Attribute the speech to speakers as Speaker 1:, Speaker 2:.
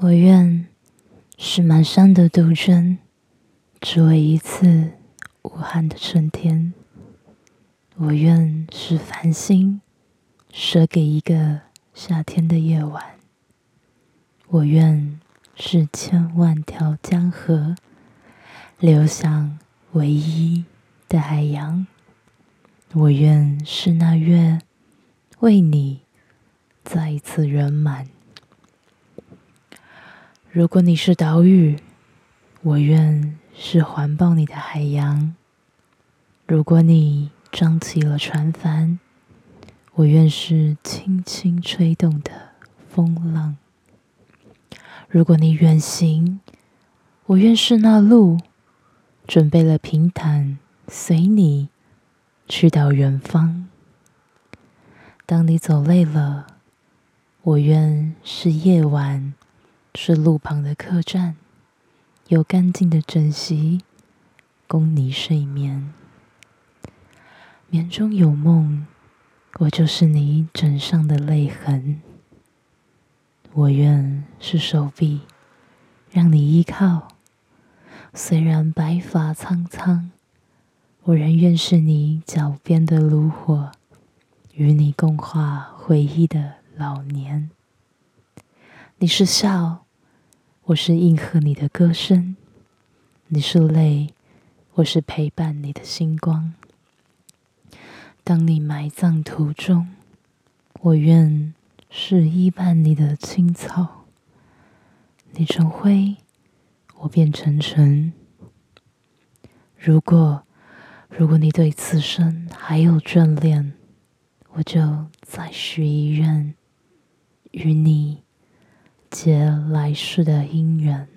Speaker 1: 我愿是满山的杜鹃，只为一次无憾的春天。我愿是繁星，舍给一个夏天的夜晚。我愿是千万条江河，流向唯一的海洋。我愿是那月，为你再一次圆满。如果你是岛屿，我愿是环抱你的海洋；如果你张起了船帆，我愿是轻轻吹动的风浪；如果你远行，我愿是那路，准备了平坦，随你去到远方。当你走累了，我愿是夜晚。是路旁的客栈，有干净的枕席供你睡眠。眠中有梦，我就是你枕上的泪痕。我愿是手臂，让你依靠。虽然白发苍苍，我仍愿是你脚边的炉火，与你共话回忆的老年。你是笑。我是应和你的歌声，你是泪，我是陪伴你的星光。当你埋葬途中，我愿是依伴你的青草。你成灰，我变成尘。如果，如果你对此生还有眷恋，我就再许一愿，与你。结来世的姻缘。